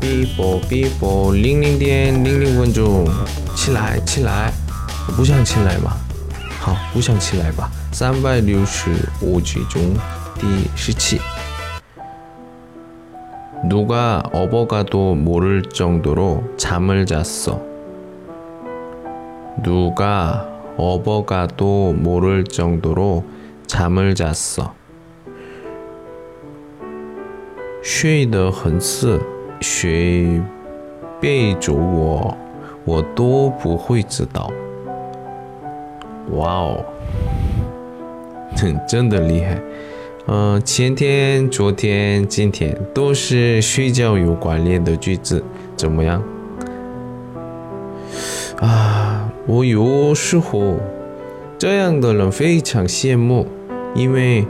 哔啵哔啵，零零点零零分钟，起来起来，不想起来吗？好，不想起来吧。三百六十五集中第十七。 누가 업어가도 모를 정도로 잠을 잤어. 누가 업어가도 모를 정도로 잠을 잤어. 睡得很死， 谁背着我，我都不会知道。哇哦，真的厉害！嗯，前天、昨天、今天都是睡觉有关联的句子，怎么样？啊，我有时候这样的人非常羡慕，因为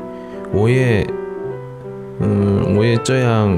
我也，嗯，我也这样，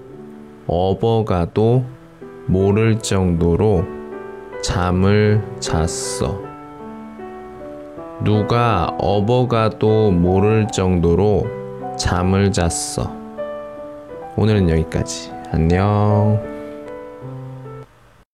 업어가도 모를 정도로 잠을 잤어. 누가 업어가도 모를 정도로 잠을 잤어. 오늘은 여기까지. 안녕.